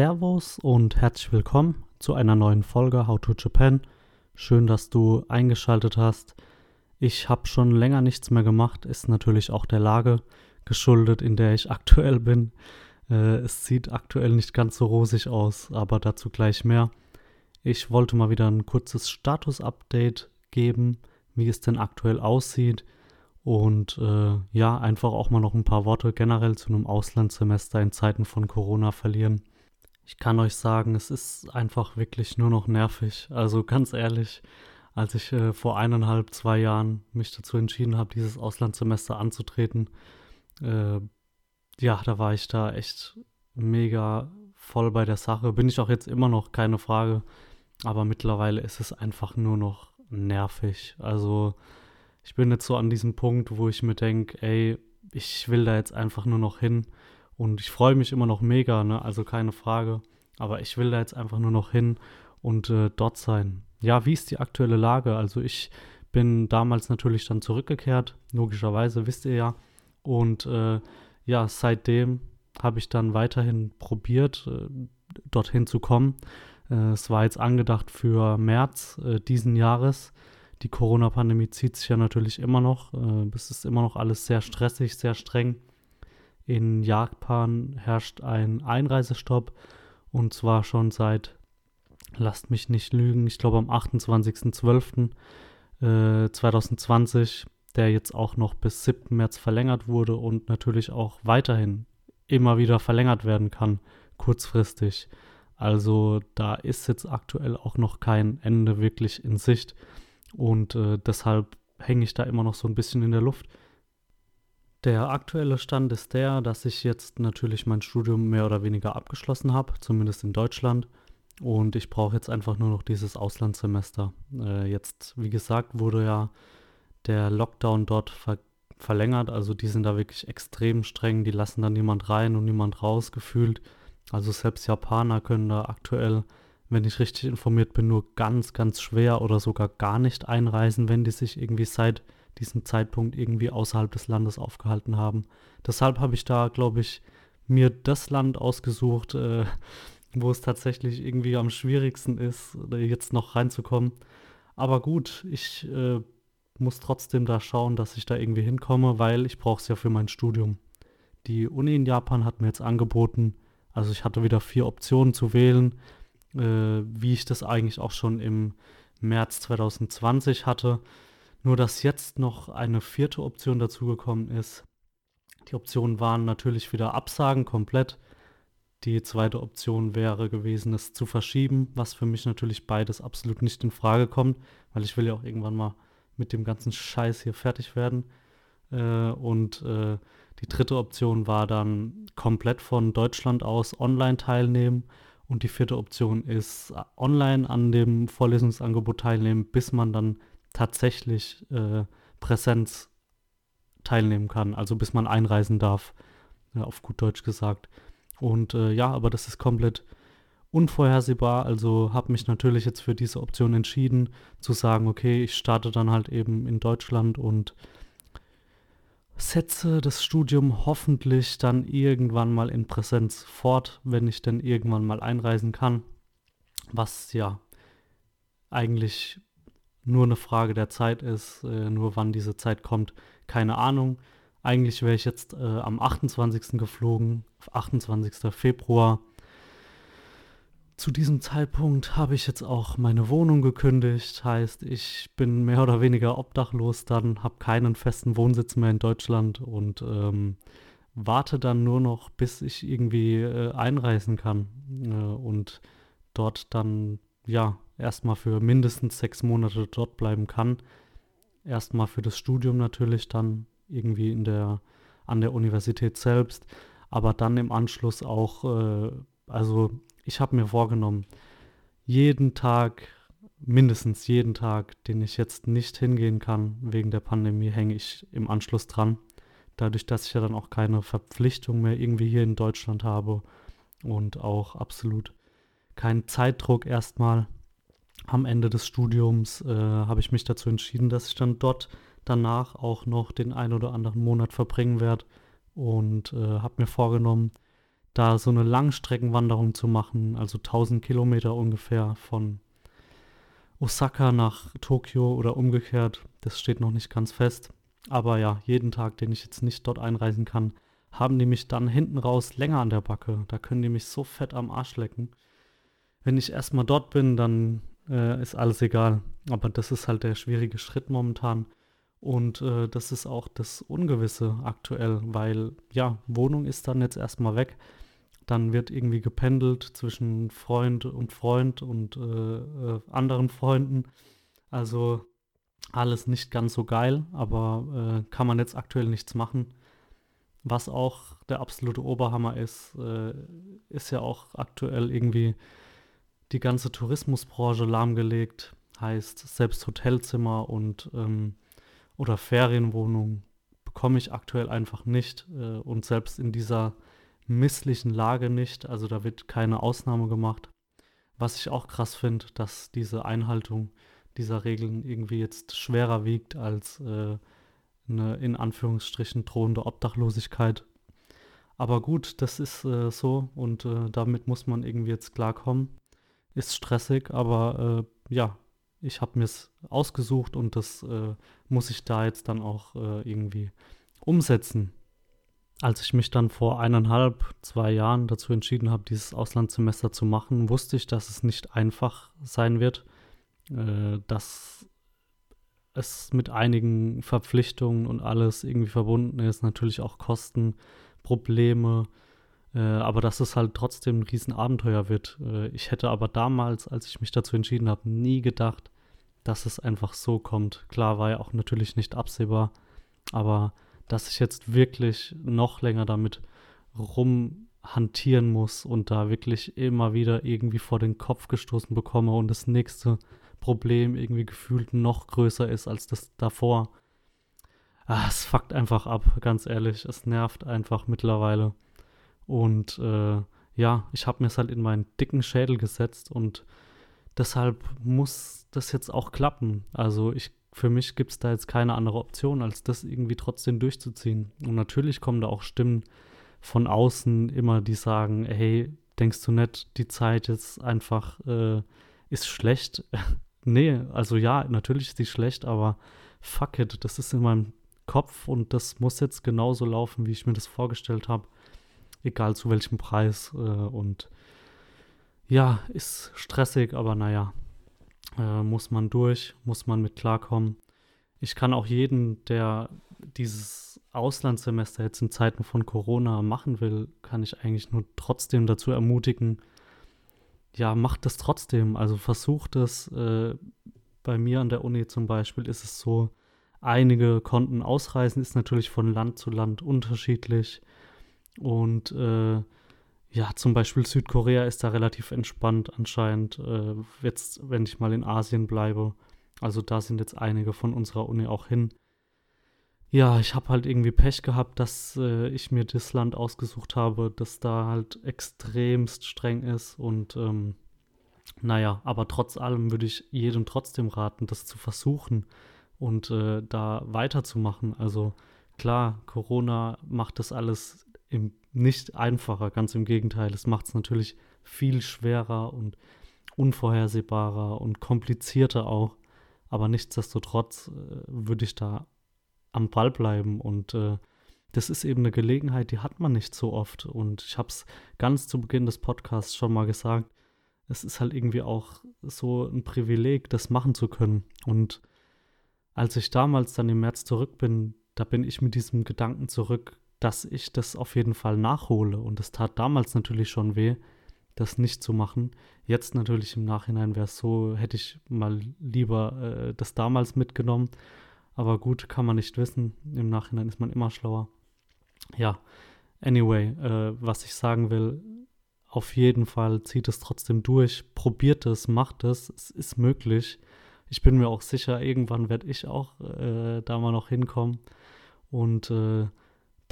Servus und herzlich willkommen zu einer neuen Folge How to Japan. Schön, dass du eingeschaltet hast. Ich habe schon länger nichts mehr gemacht, ist natürlich auch der Lage geschuldet, in der ich aktuell bin. Äh, es sieht aktuell nicht ganz so rosig aus, aber dazu gleich mehr. Ich wollte mal wieder ein kurzes Status-Update geben, wie es denn aktuell aussieht und äh, ja, einfach auch mal noch ein paar Worte generell zu einem Auslandssemester in Zeiten von Corona verlieren. Ich kann euch sagen, es ist einfach wirklich nur noch nervig. Also ganz ehrlich, als ich äh, vor eineinhalb, zwei Jahren mich dazu entschieden habe, dieses Auslandssemester anzutreten, äh, ja, da war ich da echt mega voll bei der Sache. Bin ich auch jetzt immer noch, keine Frage. Aber mittlerweile ist es einfach nur noch nervig. Also ich bin jetzt so an diesem Punkt, wo ich mir denke, ey, ich will da jetzt einfach nur noch hin. Und ich freue mich immer noch mega, ne? Also keine Frage. Aber ich will da jetzt einfach nur noch hin und äh, dort sein. Ja, wie ist die aktuelle Lage? Also ich bin damals natürlich dann zurückgekehrt, logischerweise, wisst ihr ja. Und äh, ja, seitdem habe ich dann weiterhin probiert, äh, dorthin zu kommen. Äh, es war jetzt angedacht für März äh, diesen Jahres. Die Corona-Pandemie zieht sich ja natürlich immer noch. Äh, es ist immer noch alles sehr stressig, sehr streng. In Japan herrscht ein Einreisestopp und zwar schon seit, lasst mich nicht lügen, ich glaube am 28.12.2020, äh, der jetzt auch noch bis 7. März verlängert wurde und natürlich auch weiterhin immer wieder verlängert werden kann, kurzfristig. Also da ist jetzt aktuell auch noch kein Ende wirklich in Sicht. Und äh, deshalb hänge ich da immer noch so ein bisschen in der Luft. Der aktuelle Stand ist der, dass ich jetzt natürlich mein Studium mehr oder weniger abgeschlossen habe, zumindest in Deutschland. Und ich brauche jetzt einfach nur noch dieses Auslandssemester. Äh, jetzt, wie gesagt, wurde ja der Lockdown dort ver verlängert. Also die sind da wirklich extrem streng. Die lassen dann niemand rein und niemand raus gefühlt. Also selbst Japaner können da aktuell wenn ich richtig informiert bin, nur ganz, ganz schwer oder sogar gar nicht einreisen, wenn die sich irgendwie seit diesem Zeitpunkt irgendwie außerhalb des Landes aufgehalten haben. Deshalb habe ich da, glaube ich, mir das Land ausgesucht, äh, wo es tatsächlich irgendwie am schwierigsten ist, jetzt noch reinzukommen. Aber gut, ich äh, muss trotzdem da schauen, dass ich da irgendwie hinkomme, weil ich brauche es ja für mein Studium. Die Uni in Japan hat mir jetzt angeboten, also ich hatte wieder vier Optionen zu wählen äh, wie ich das eigentlich auch schon im März 2020 hatte. Nur dass jetzt noch eine vierte Option dazugekommen ist. Die Optionen waren natürlich wieder Absagen komplett. Die zweite Option wäre gewesen, es zu verschieben, was für mich natürlich beides absolut nicht in Frage kommt, weil ich will ja auch irgendwann mal mit dem ganzen Scheiß hier fertig werden. Äh, und äh, die dritte Option war dann komplett von Deutschland aus online teilnehmen und die vierte Option ist äh, online an dem Vorlesungsangebot teilnehmen, bis man dann tatsächlich äh, Präsenz teilnehmen kann, also bis man einreisen darf, ja, auf gut Deutsch gesagt. Und äh, ja, aber das ist komplett unvorhersehbar. Also habe mich natürlich jetzt für diese Option entschieden, zu sagen, okay, ich starte dann halt eben in Deutschland und setze das Studium hoffentlich dann irgendwann mal in Präsenz fort, wenn ich denn irgendwann mal einreisen kann. Was ja eigentlich nur eine Frage der Zeit ist, äh, nur wann diese Zeit kommt, keine Ahnung. Eigentlich wäre ich jetzt äh, am 28. geflogen, 28. Februar zu diesem Zeitpunkt habe ich jetzt auch meine Wohnung gekündigt, heißt, ich bin mehr oder weniger obdachlos, dann habe keinen festen Wohnsitz mehr in Deutschland und ähm, warte dann nur noch, bis ich irgendwie äh, einreisen kann äh, und dort dann ja erstmal für mindestens sechs Monate dort bleiben kann. Erstmal für das Studium natürlich dann irgendwie in der an der Universität selbst, aber dann im Anschluss auch äh, also ich habe mir vorgenommen, jeden Tag, mindestens jeden Tag, den ich jetzt nicht hingehen kann wegen der Pandemie, hänge ich im Anschluss dran. Dadurch, dass ich ja dann auch keine Verpflichtung mehr irgendwie hier in Deutschland habe und auch absolut keinen Zeitdruck erstmal. Am Ende des Studiums äh, habe ich mich dazu entschieden, dass ich dann dort danach auch noch den ein oder anderen Monat verbringen werde und äh, habe mir vorgenommen, da so eine Langstreckenwanderung zu machen, also 1000 Kilometer ungefähr von Osaka nach Tokio oder umgekehrt. Das steht noch nicht ganz fest. Aber ja, jeden Tag, den ich jetzt nicht dort einreisen kann, haben die mich dann hinten raus länger an der Backe. Da können die mich so fett am Arsch lecken. Wenn ich erstmal dort bin, dann äh, ist alles egal. Aber das ist halt der schwierige Schritt momentan. Und äh, das ist auch das Ungewisse aktuell, weil ja, Wohnung ist dann jetzt erstmal weg. Dann wird irgendwie gependelt zwischen Freund und Freund und äh, äh, anderen Freunden. Also alles nicht ganz so geil, aber äh, kann man jetzt aktuell nichts machen. Was auch der absolute Oberhammer ist, äh, ist ja auch aktuell irgendwie die ganze Tourismusbranche lahmgelegt. Heißt, selbst Hotelzimmer und ähm, oder Ferienwohnungen bekomme ich aktuell einfach nicht. Äh, und selbst in dieser misslichen Lage nicht. Also da wird keine Ausnahme gemacht. Was ich auch krass finde, dass diese Einhaltung dieser Regeln irgendwie jetzt schwerer wiegt als äh, eine in Anführungsstrichen drohende Obdachlosigkeit. Aber gut, das ist äh, so und äh, damit muss man irgendwie jetzt klarkommen. Ist stressig, aber äh, ja, ich habe mir es ausgesucht und das äh, muss ich da jetzt dann auch äh, irgendwie umsetzen. Als ich mich dann vor eineinhalb, zwei Jahren dazu entschieden habe, dieses Auslandssemester zu machen, wusste ich, dass es nicht einfach sein wird, äh, dass es mit einigen Verpflichtungen und alles irgendwie verbunden ist, natürlich auch Kosten, Probleme, aber dass es halt trotzdem ein Riesenabenteuer wird. Äh, ich hätte aber damals, als ich mich dazu entschieden habe, nie gedacht, dass es einfach so kommt. Klar war ja auch natürlich nicht absehbar, aber dass ich jetzt wirklich noch länger damit rumhantieren muss und da wirklich immer wieder irgendwie vor den Kopf gestoßen bekomme und das nächste Problem irgendwie gefühlt noch größer ist als das davor. Ah, es fuckt einfach ab, ganz ehrlich. Es nervt einfach mittlerweile. Und äh, ja, ich habe mir es halt in meinen dicken Schädel gesetzt und deshalb muss das jetzt auch klappen. Also ich, für mich gibt es da jetzt keine andere Option, als das irgendwie trotzdem durchzuziehen. Und natürlich kommen da auch Stimmen von außen immer, die sagen, hey, denkst du nicht, die Zeit jetzt einfach äh, ist schlecht? nee, also ja, natürlich ist die schlecht, aber fuck it, das ist in meinem Kopf und das muss jetzt genauso laufen, wie ich mir das vorgestellt habe. Egal zu welchem Preis. Äh, und ja, ist stressig, aber naja, äh, muss man durch, muss man mit klarkommen. Ich kann auch jeden, der dieses Auslandssemester jetzt in Zeiten von Corona machen will, kann ich eigentlich nur trotzdem dazu ermutigen, ja, macht das trotzdem. Also versucht es. Äh, bei mir an der Uni zum Beispiel ist es so, einige konnten ausreisen, ist natürlich von Land zu Land unterschiedlich. Und äh, ja, zum Beispiel Südkorea ist da relativ entspannt anscheinend. Äh, jetzt, wenn ich mal in Asien bleibe. Also da sind jetzt einige von unserer Uni auch hin. Ja, ich habe halt irgendwie Pech gehabt, dass äh, ich mir das Land ausgesucht habe, das da halt extremst streng ist. Und ähm, naja, aber trotz allem würde ich jedem trotzdem raten, das zu versuchen und äh, da weiterzumachen. Also klar, Corona macht das alles im, nicht einfacher, ganz im Gegenteil. Es macht es natürlich viel schwerer und unvorhersehbarer und komplizierter auch. Aber nichtsdestotrotz äh, würde ich da am Ball bleiben und äh, das ist eben eine Gelegenheit, die hat man nicht so oft. Und ich habe es ganz zu Beginn des Podcasts schon mal gesagt. Es ist halt irgendwie auch so ein Privileg, das machen zu können. Und als ich damals dann im März zurück bin, da bin ich mit diesem Gedanken zurück, dass ich das auf jeden Fall nachhole. Und es tat damals natürlich schon weh, das nicht zu machen. Jetzt natürlich im Nachhinein wäre es so, hätte ich mal lieber äh, das damals mitgenommen aber gut, kann man nicht wissen. Im Nachhinein ist man immer schlauer. Ja, anyway, äh, was ich sagen will, auf jeden Fall zieht es trotzdem durch, probiert es, macht es, es ist möglich. Ich bin mir auch sicher, irgendwann werde ich auch äh, da mal noch hinkommen und äh,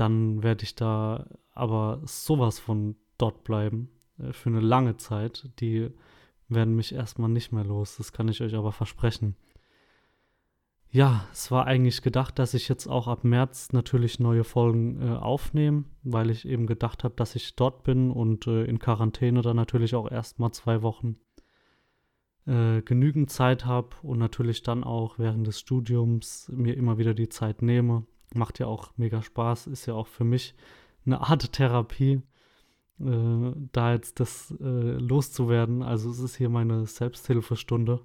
dann werde ich da aber sowas von dort bleiben äh, für eine lange Zeit. Die werden mich erstmal nicht mehr los, das kann ich euch aber versprechen. ja, es war eigentlich gedacht, dass ich jetzt auch ab März natürlich neue Folgen äh, aufnehme, weil ich eben gedacht habe, dass ich dort bin und äh, in Quarantäne dann natürlich auch erstmal zwei Wochen äh, genügend Zeit habe und natürlich dann auch während des Studiums mir immer wieder die Zeit nehme. Macht ja auch mega Spaß, ist ja auch für mich eine Art Therapie, äh, da jetzt das äh, loszuwerden. Also es ist hier meine Selbsthilfestunde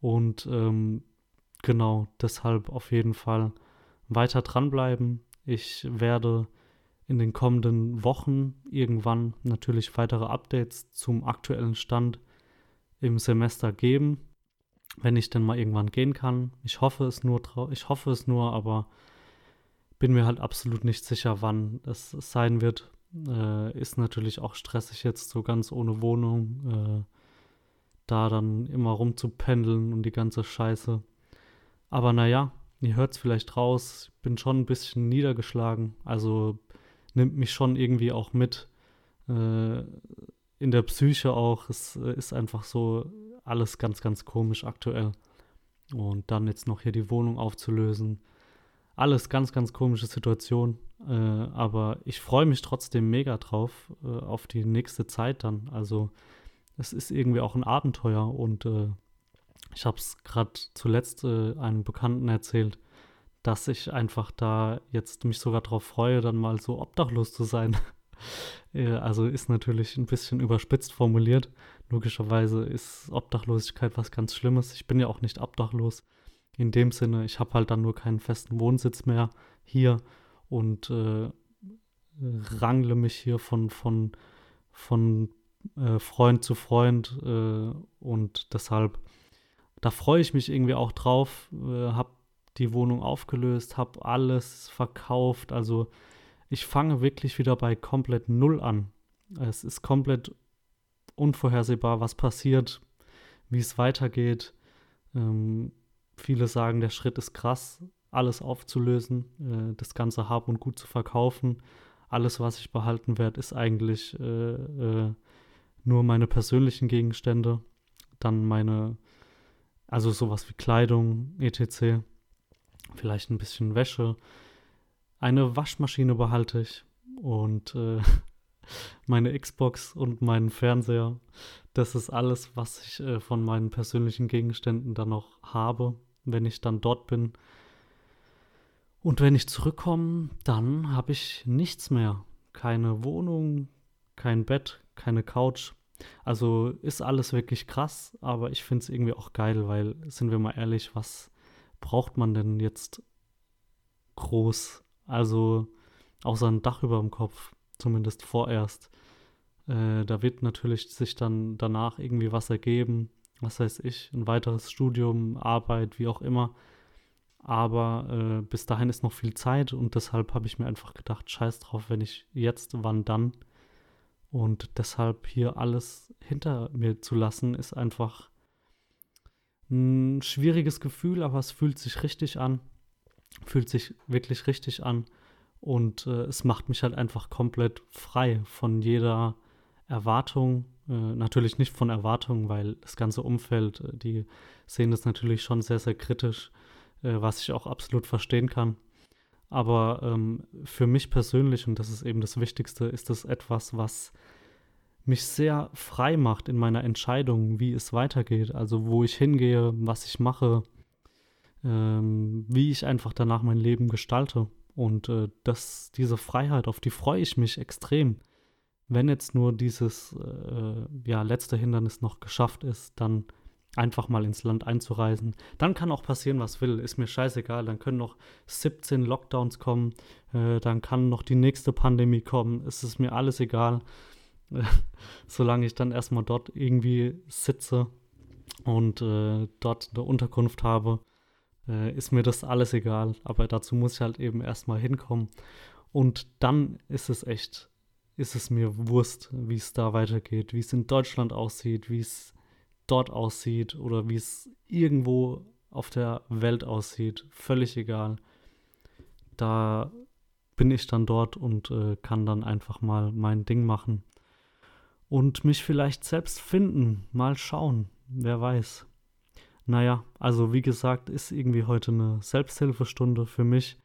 und ähm, genau deshalb auf jeden Fall weiter dranbleiben. Ich werde in den kommenden Wochen irgendwann natürlich weitere Updates zum aktuellen Stand im Semester geben, wenn ich denn mal irgendwann gehen kann. Ich hoffe es nur, ich hoffe es nur, aber bin mir halt absolut nicht sicher, wann es sein wird. Äh, ist natürlich auch stressig jetzt so ganz ohne Wohnung, äh, da dann immer rumzupendeln und die ganze Scheiße. Aber naja, ihr hört es vielleicht raus, ich bin schon ein bisschen niedergeschlagen, also nimmt mich schon irgendwie auch mit. Äh, in der Psyche auch. Es äh, ist einfach so alles ganz, ganz komisch aktuell. Und dann jetzt noch hier die Wohnung aufzulösen. Alles ganz, ganz komische Situation. Äh, aber ich freue mich trotzdem mega drauf, äh, auf die nächste Zeit dann. Also es ist irgendwie auch ein Abenteuer. Und äh, ich habe es gerade zuletzt äh, einem Bekannten erzählt, dass ich einfach da jetzt mich sogar darauf freue, dann mal so obdachlos zu sein. also ist natürlich ein bisschen überspitzt formuliert. Logischerweise ist Obdachlosigkeit was ganz Schlimmes. Ich bin ja auch nicht obdachlos. In dem Sinne, ich habe halt dann nur keinen festen Wohnsitz mehr hier und äh, rangle mich hier von, von, von äh, Freund zu Freund äh, und deshalb, da freue ich mich irgendwie auch drauf, äh, habe die Wohnung aufgelöst, habe alles verkauft, also ich fange wirklich wieder bei komplett Null an. Es ist komplett unvorhersehbar, was passiert, wie es weitergeht. Ähm, viele sagen, der Schritt ist krass, alles aufzulösen, äh, das ganze Hab und Gut zu verkaufen. Alles, was ich behalten werde, ist eigentlich äh, äh, nur meine persönlichen Gegenstände. Dann meine, also sowas wie Kleidung, etc. Vielleicht ein bisschen Wäsche, eine Waschmaschine behalte ich und äh, meine Xbox und meinen Fernseher. Das ist alles, was ich äh, von meinen persönlichen Gegenständen dann noch habe, wenn ich dann dort bin. Und wenn ich zurückkomme, dann habe ich nichts mehr. Keine Wohnung, kein Bett, keine Couch. Also ist alles wirklich krass, aber ich finde es irgendwie auch geil, weil, sind wir mal ehrlich, was braucht man denn jetzt groß also außer ein Dach über dem Kopf, zumindest vorerst. Äh, da wird natürlich sich dann danach irgendwie was ergeben, was weiß ich, ein weiteres Studium, Arbeit, wie auch immer. Aber äh, bis dahin ist noch viel Zeit und deshalb habe ich mir einfach gedacht, scheiß drauf, wenn ich jetzt, wann dann. Und deshalb hier alles hinter mir zu lassen, ist einfach ein schwieriges Gefühl, aber es fühlt sich richtig an fühlt sich wirklich richtig an. Und äh, es macht mich halt einfach komplett frei von jeder Erwartung. Äh, natürlich nicht von Erwartungen, weil das ganze Umfeld, äh, die sehen das natürlich schon sehr, sehr kritisch, äh, was ich auch absolut verstehen kann. Aber ähm, für mich persönlich, und das ist eben das Wichtigste, ist es etwas, was mich sehr frei macht in meiner Entscheidung, wie es weitergeht. Also wo ich hingehe, was ich mache, ähm, wie ich einfach danach mein Leben gestalte. Und äh, das, diese Freiheit, auf die freue ich mich extrem. Wenn jetzt nur dieses äh, ja, letzte Hindernis noch geschafft ist, dann einfach mal ins Land einzureisen. Dann kann auch passieren, was will. Ist mir scheißegal. Dann können noch 17 Lockdowns kommen. Äh, dann kann noch die nächste Pandemie kommen. Es ist mir alles egal. solange ich dann erstmal dort irgendwie sitze und äh, dort eine Unterkunft habe äh, ist mir das alles egal. Aber dazu muss ich halt eben erstmal hinkommen. Und dann ist es echt, ist es mir Wurst, wie es da weitergeht, wie es in Deutschland aussieht, wie es dort aussieht oder wie es irgendwo auf der Welt aussieht. Völlig egal. Da bin ich dann dort und äh, kann dann einfach mal mein Ding machen. Und mich vielleicht selbst finden. Mal schauen. Wer weiß. Naja, also wie gesagt, ist irgendwie heute eine Selbsthilfestunde für mich.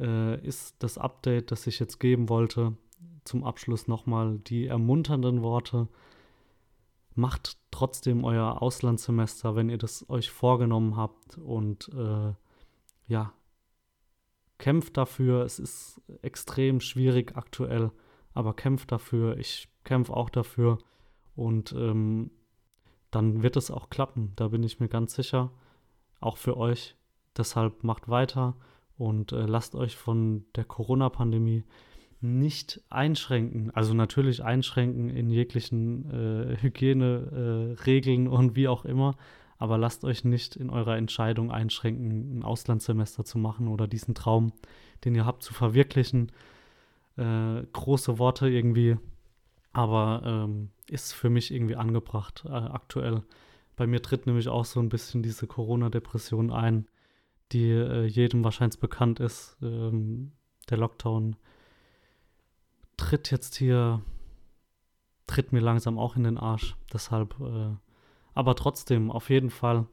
Äh, ist das Update, das ich jetzt geben wollte, zum Abschluss nochmal die ermunternden Worte. Macht trotzdem euer Auslandssemester, wenn ihr das euch vorgenommen habt und äh, ja, kämpft dafür. Es ist extrem schwierig aktuell, aber kämpft dafür. Ich kämpfe auch dafür und ähm, dann wird es auch klappen. Da bin ich mir ganz sicher. Auch für euch. Deshalb macht weiter und äh, lasst euch von der Corona-Pandemie nicht einschränken. Also natürlich einschränken in jeglichen äh, Hygieneregeln äh, und wie auch immer. Aber lasst euch nicht in eurer Entscheidung einschränken, ein Auslandssemester zu machen oder diesen Traum, den ihr habt, zu verwirklichen. Äh, große Worte irgendwie, aber ähm, ist für mich irgendwie angebracht äh, aktuell. Bei mir tritt nämlich auch so ein bisschen diese Corona-Depression ein, die äh, jedem wahrscheinlich bekannt ist. Ähm, der Lockdown tritt jetzt hier, tritt mir langsam auch in den Arsch. Deshalb, äh, aber trotzdem, auf jeden Fall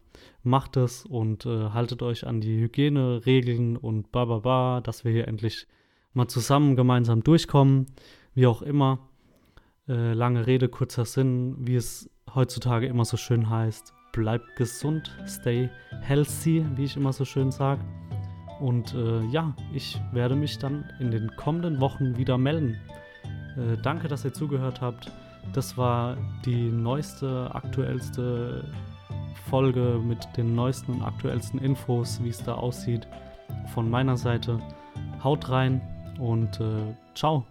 macht es und äh, haltet euch an die Hygieneregeln und ba, ba, ba, dass wir hier endlich mal zusammen gemeinsam durchkommen, wie auch immer. Äh, lange Rede, kurzer Sinn, wie es heutzutage immer so schön heißt. Bleibt gesund, stay healthy, wie ich immer so schön sage. Und äh, ja, ich werde mich dann in den kommenden Wochen wieder melden. Äh, danke, dass ihr zugehört habt. Das war die neueste, aktuellste Folge mit den neuesten und aktuellsten Infos, wie es da aussieht. Von meiner Seite. Haut rein und äh, ciao.